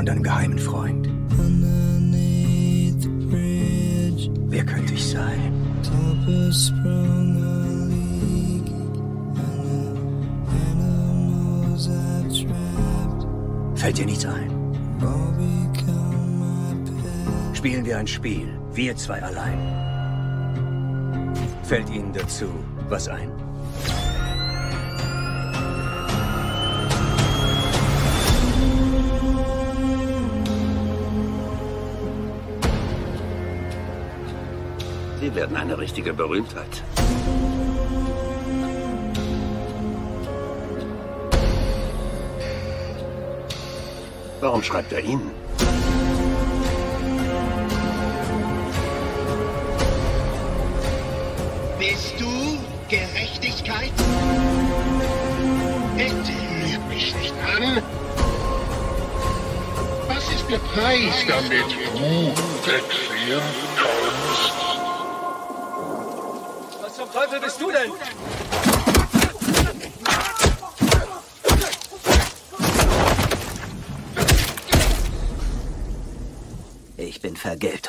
von deinem geheimen Freund. Wer könnte ich sein? Fällt dir nichts ein? Spielen wir ein Spiel, wir zwei allein. Fällt Ihnen dazu was ein? Werden eine richtige Berühmtheit. Warum schreibt er Ihnen? Bist du Gerechtigkeit? Bitte lüg mich nicht an. Was ist der Preis, damit du erklären Teufel bist du denn? Ich bin Vergeltung.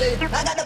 ¡Hágale!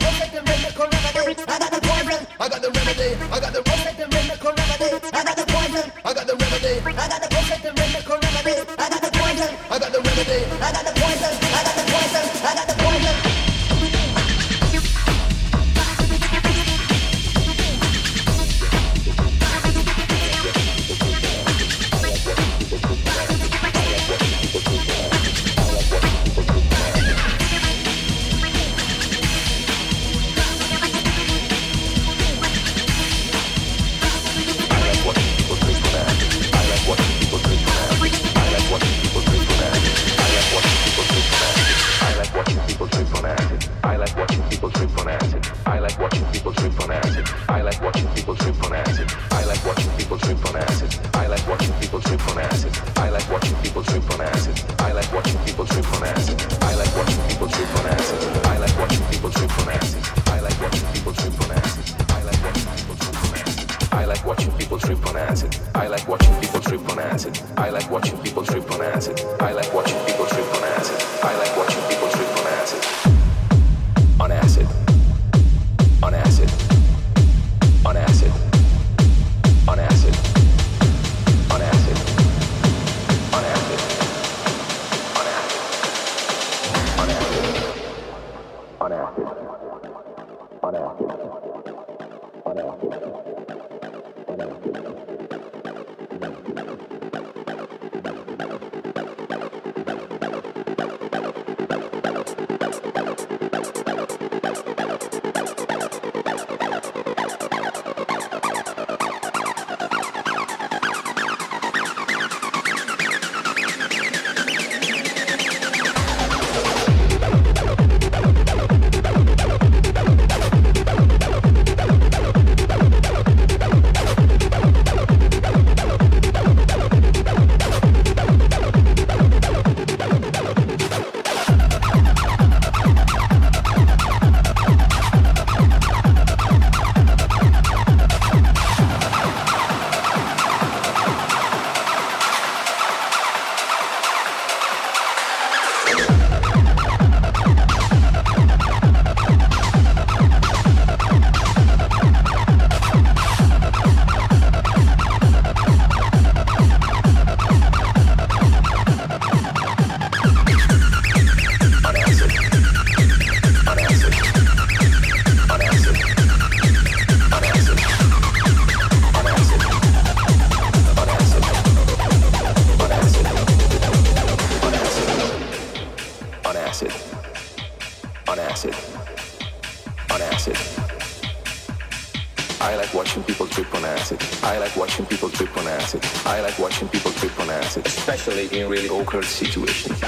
Especially in really awkward situations.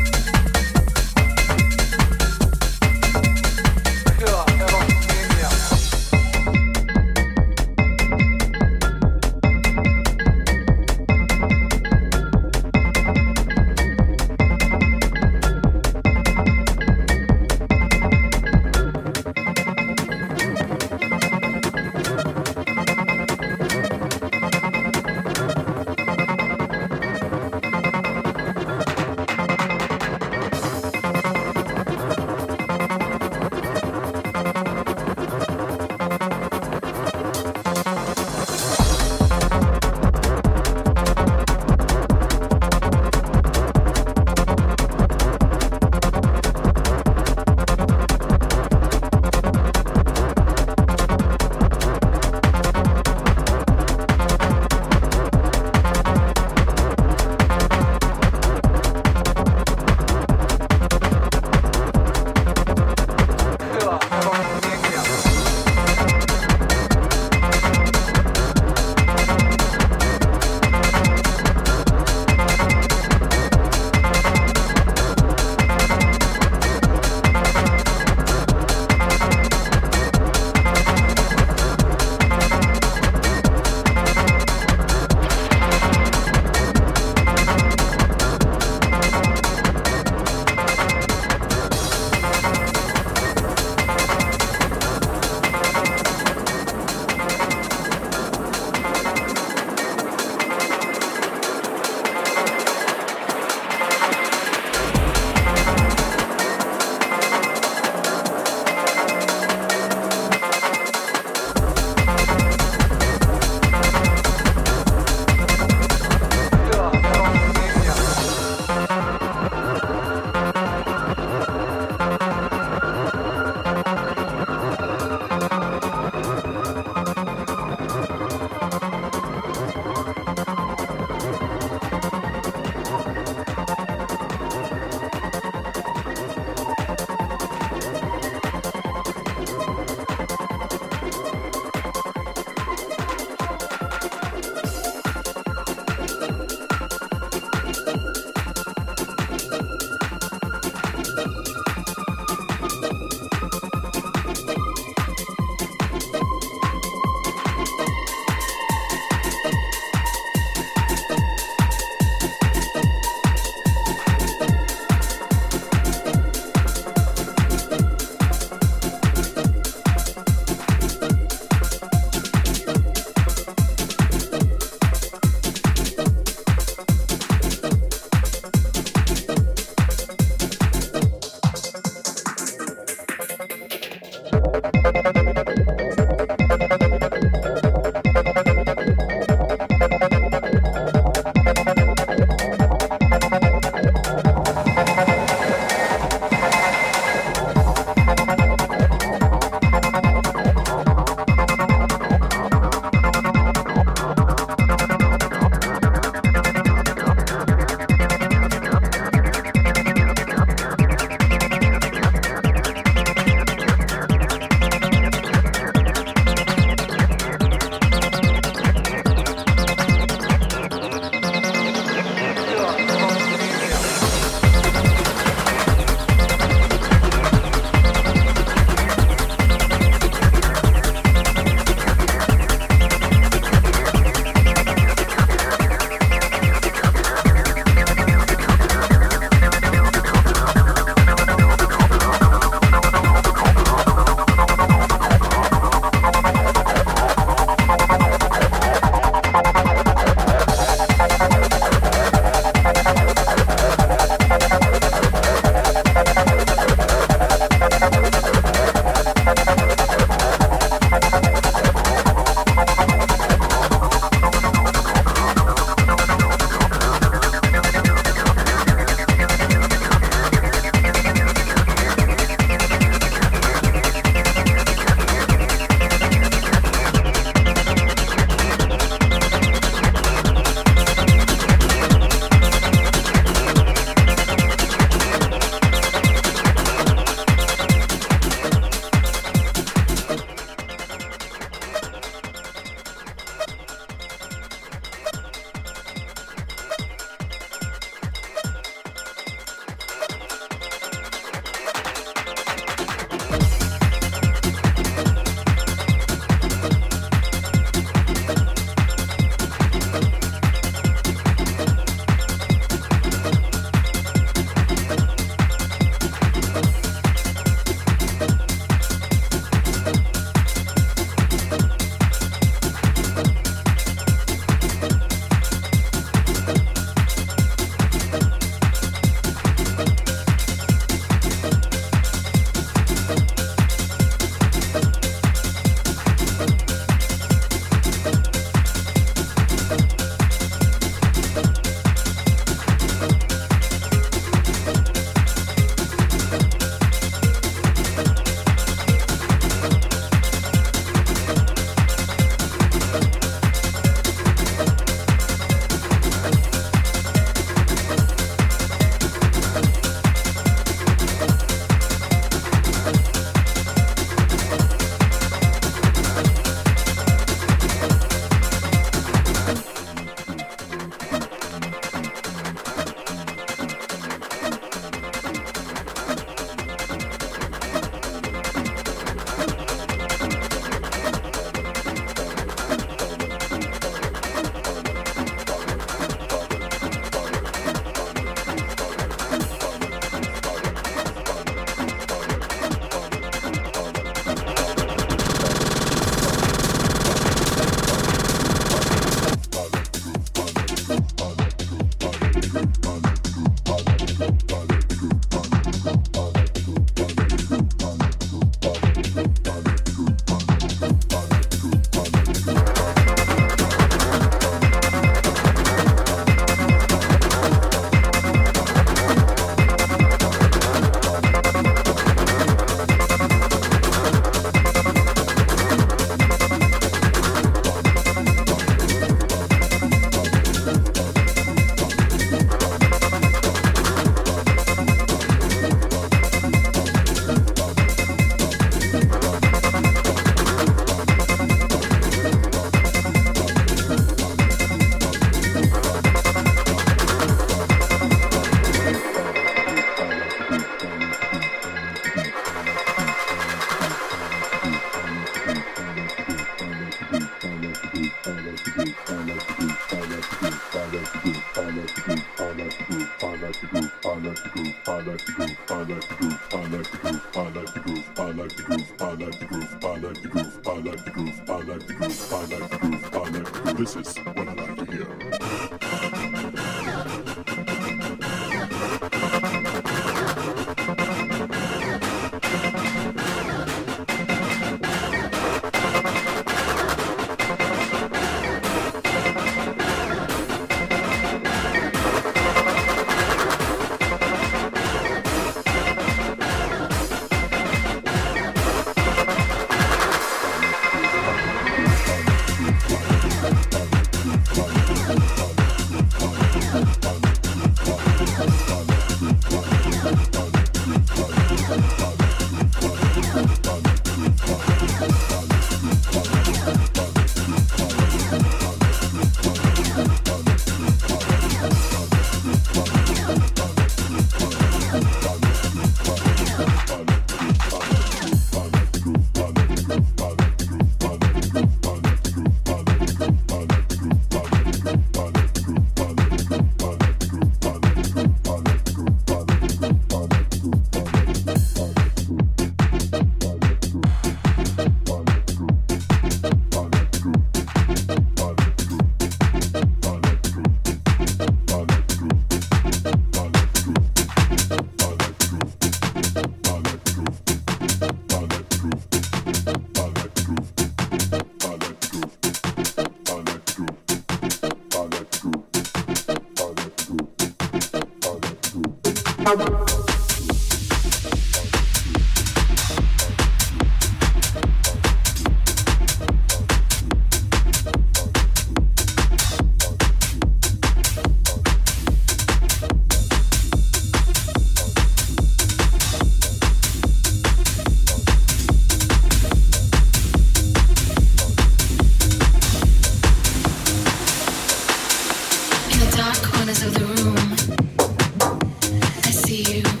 see you.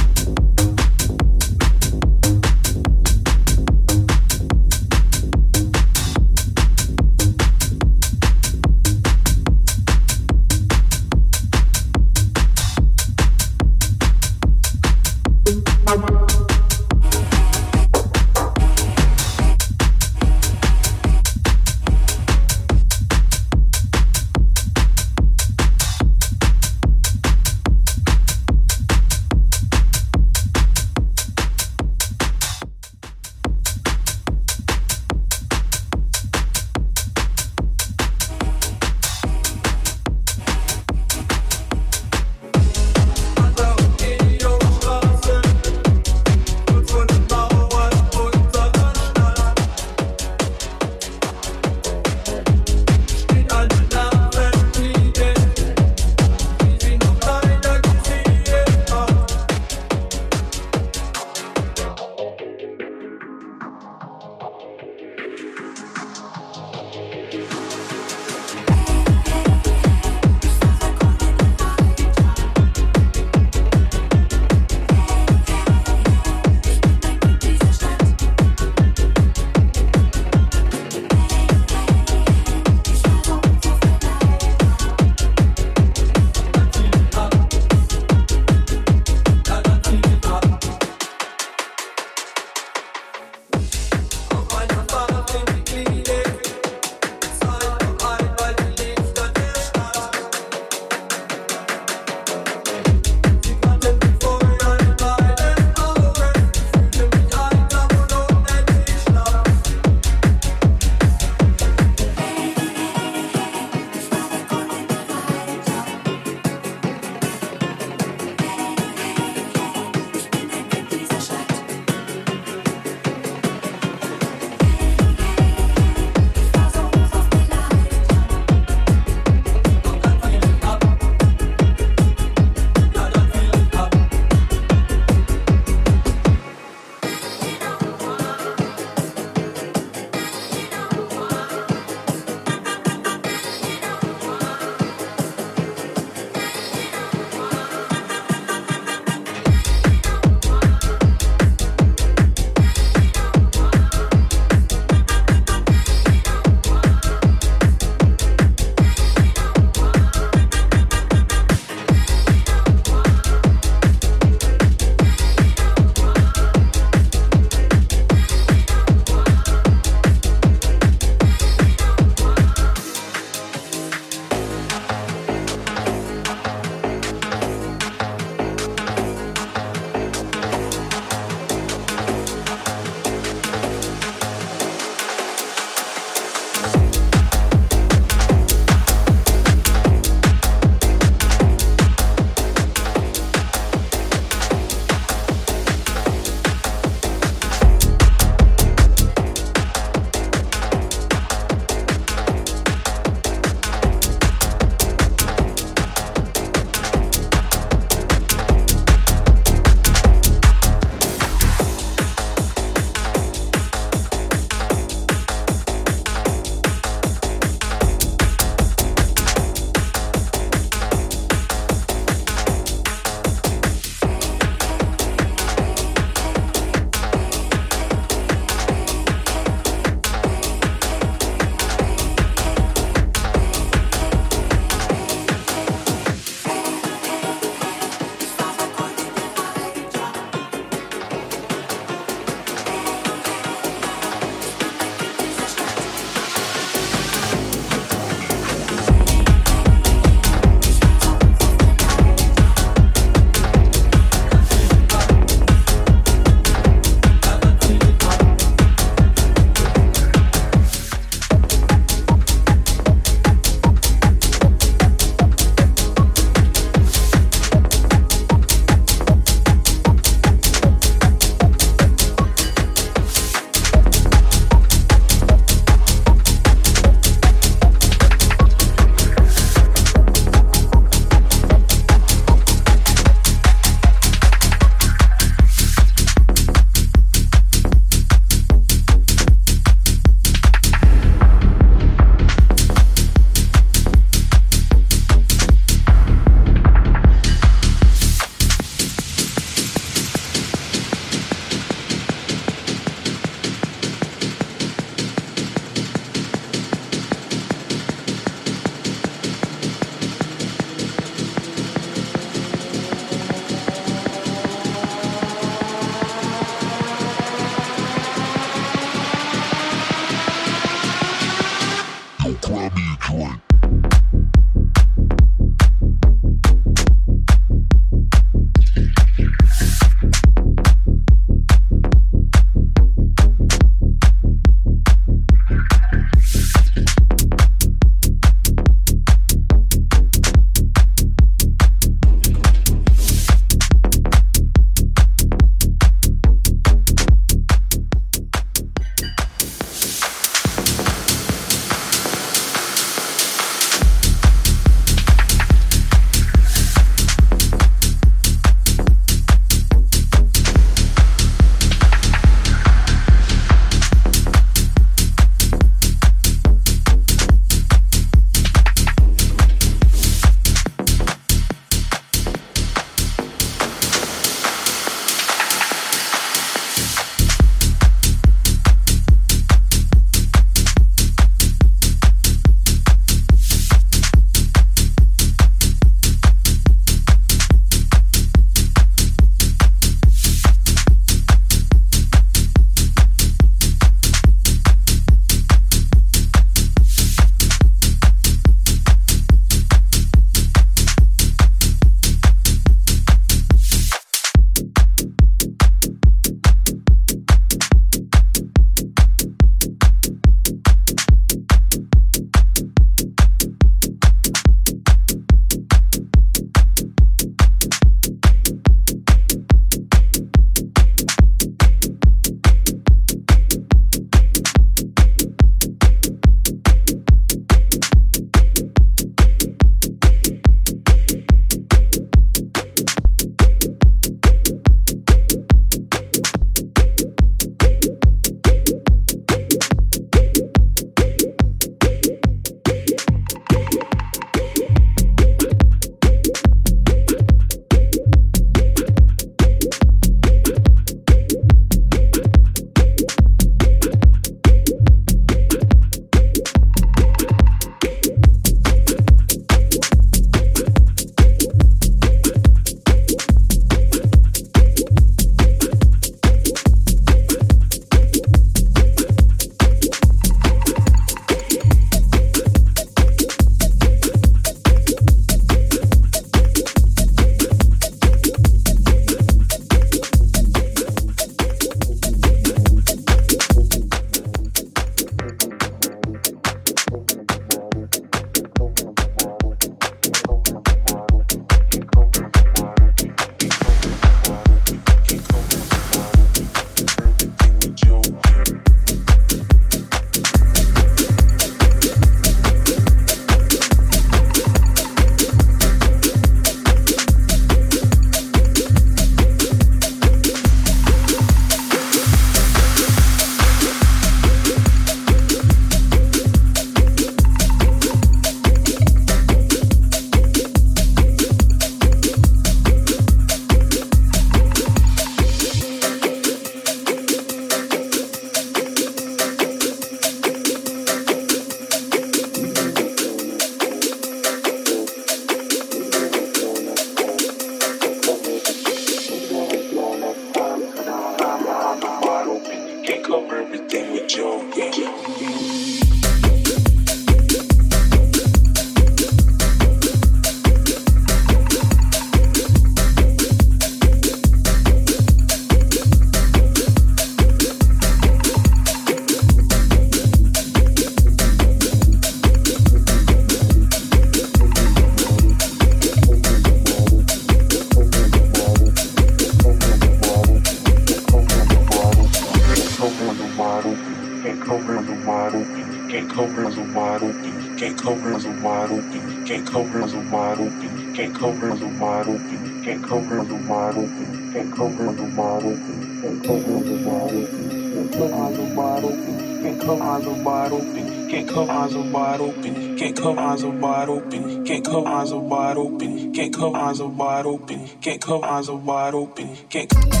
Eyes are wide open. Can't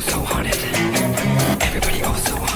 so haunted. Everybody oh so haunted.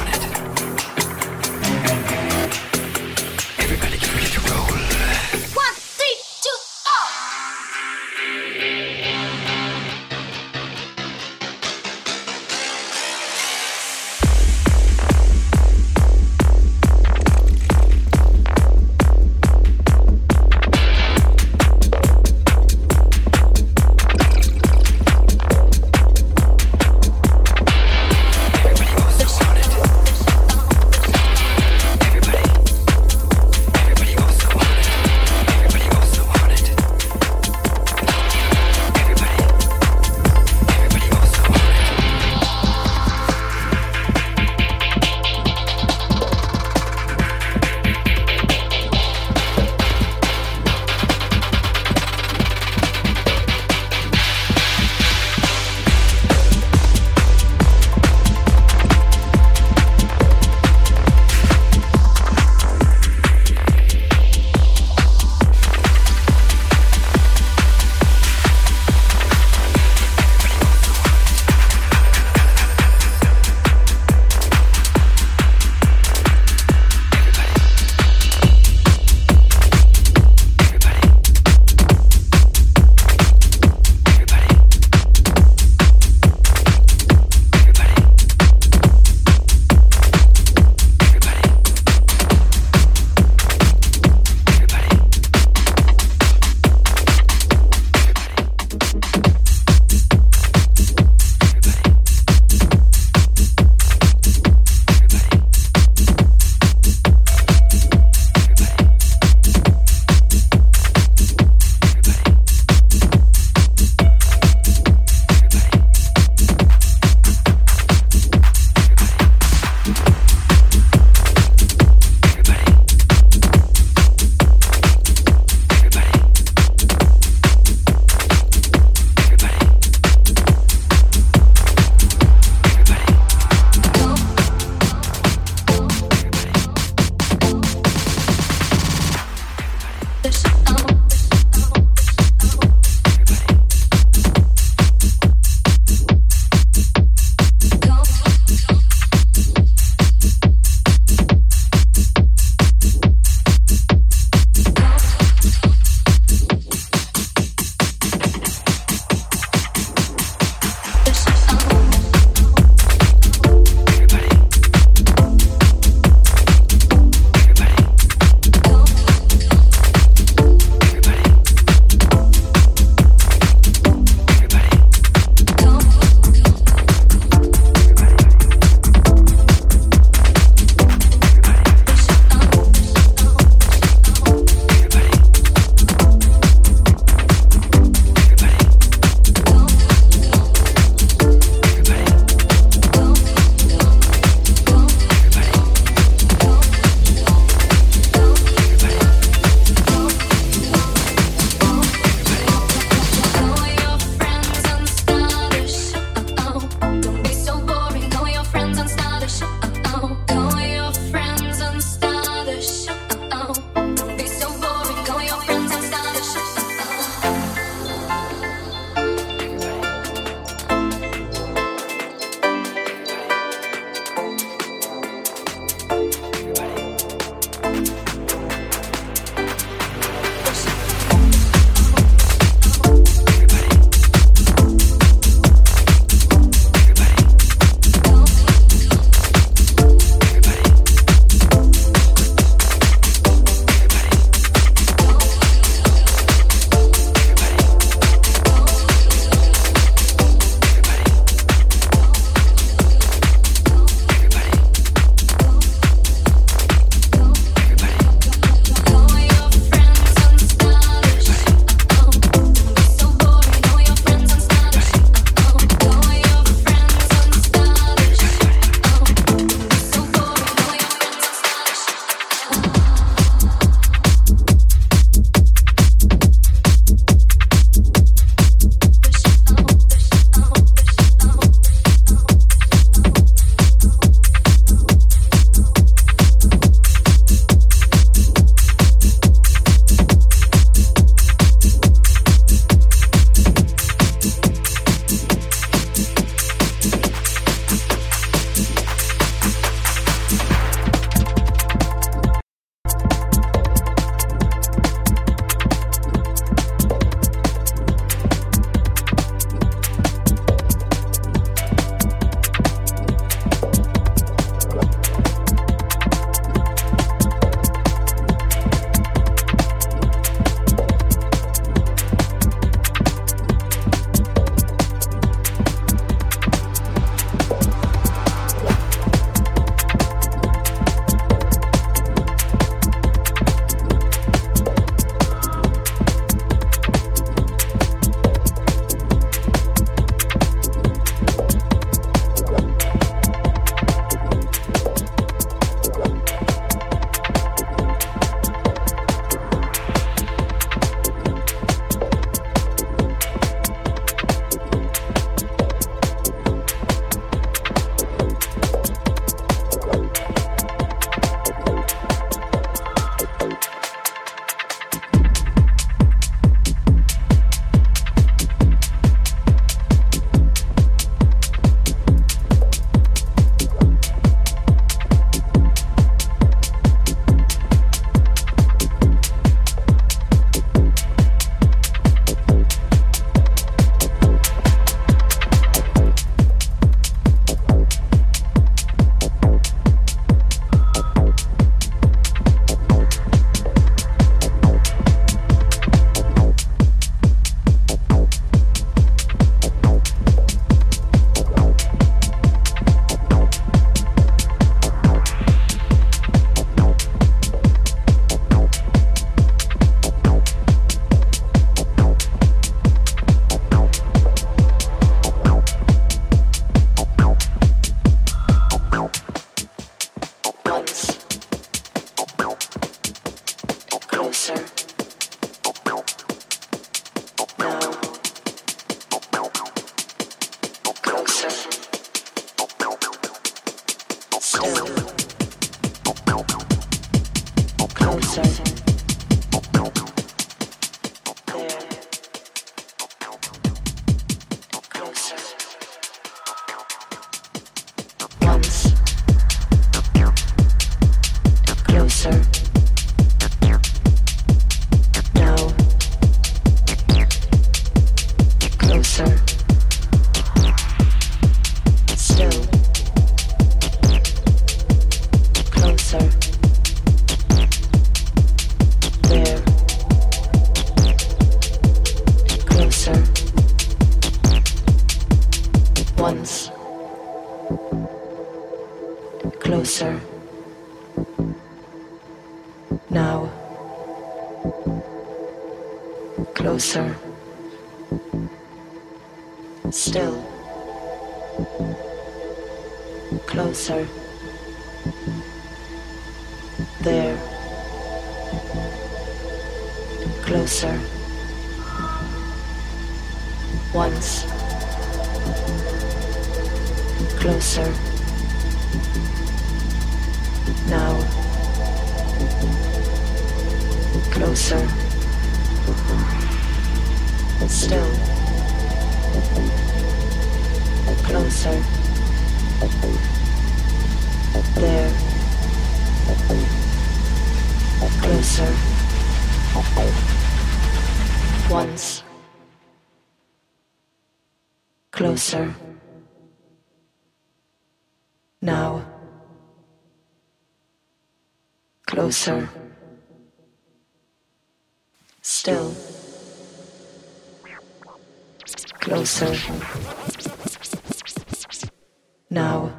Now,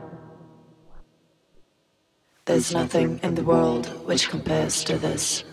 there's nothing in the world which compares to this.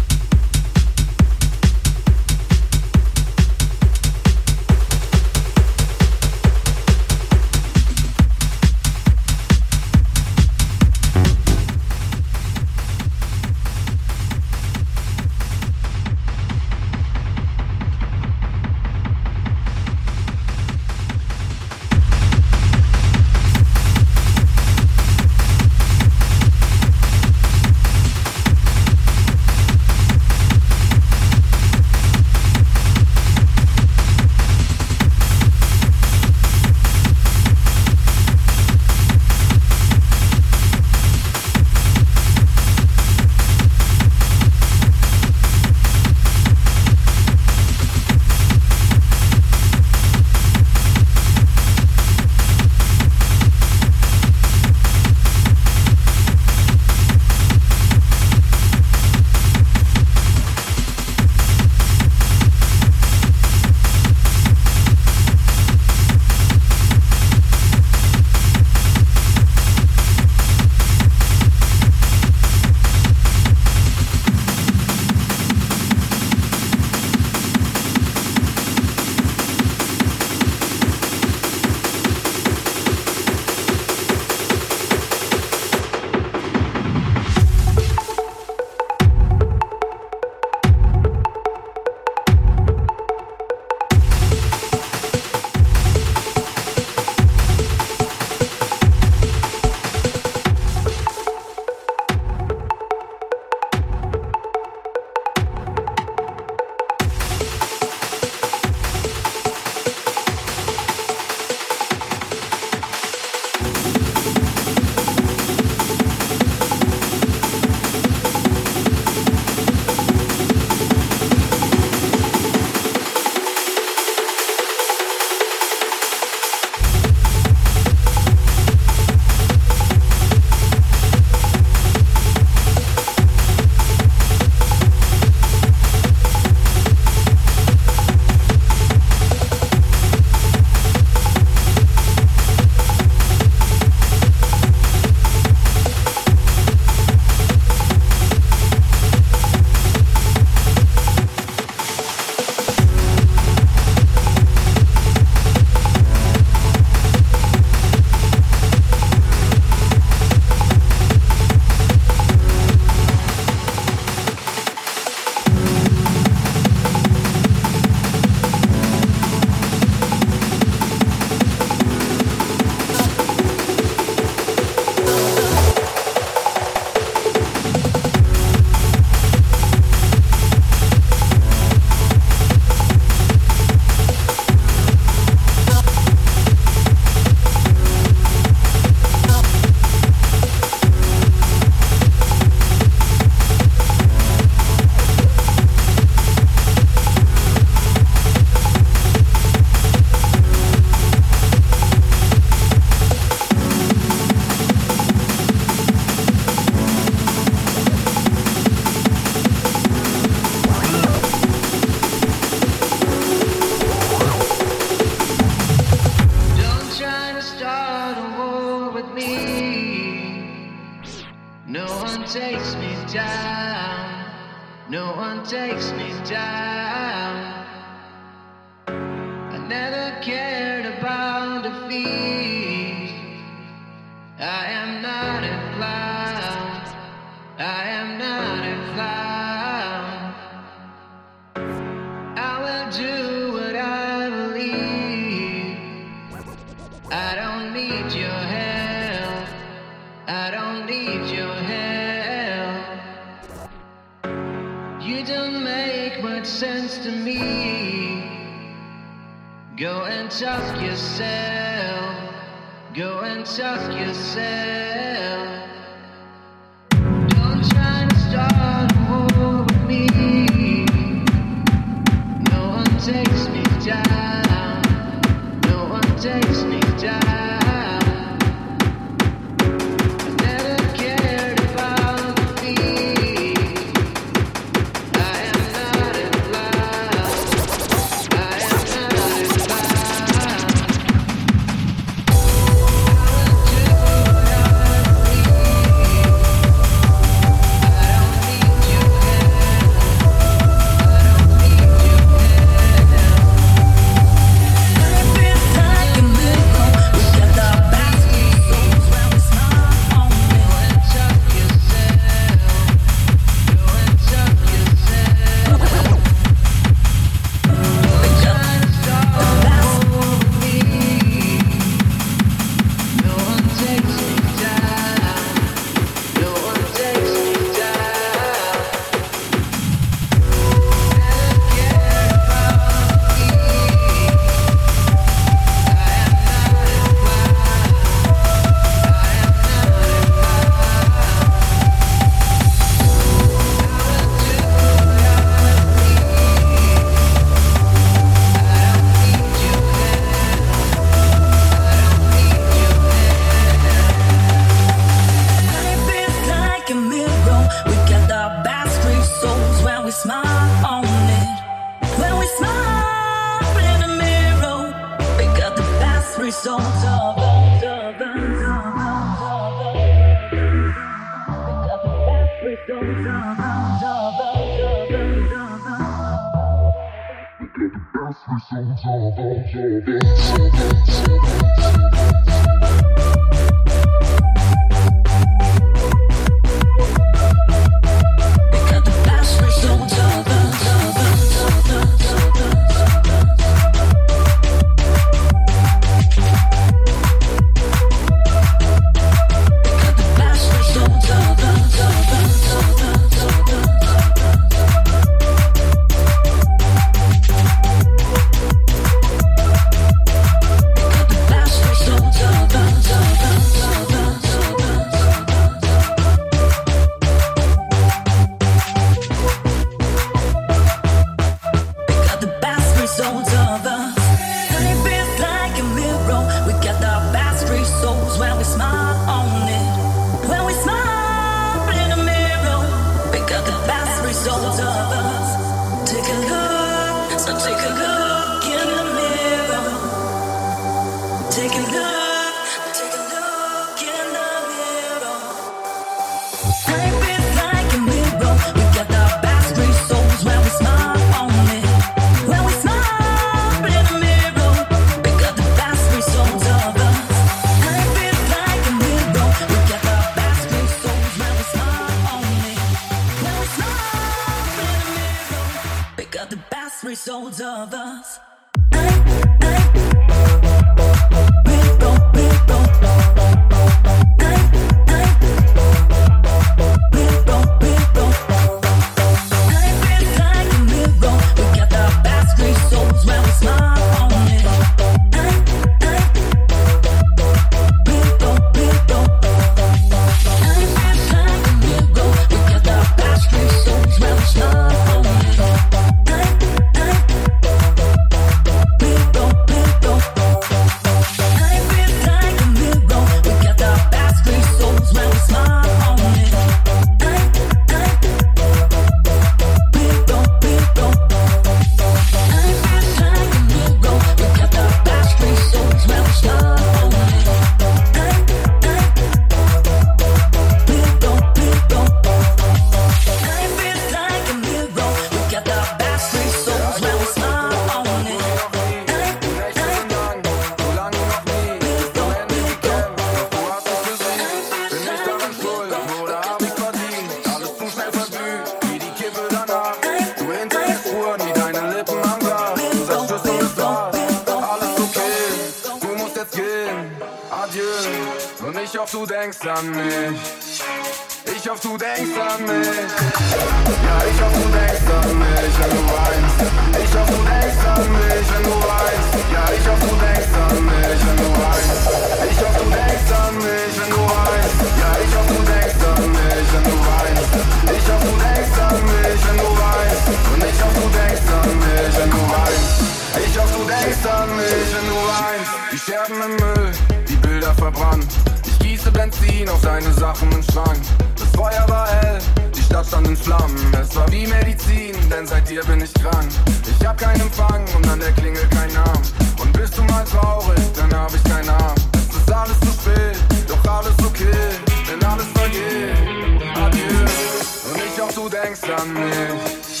denkst an mich.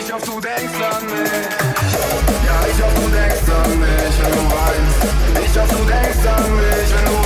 Ich hoffe, du denkst an mich. Ja, ich hoffe, du denkst an mich, wenn du weinst. Ich hoffe, du denkst an mich, wenn du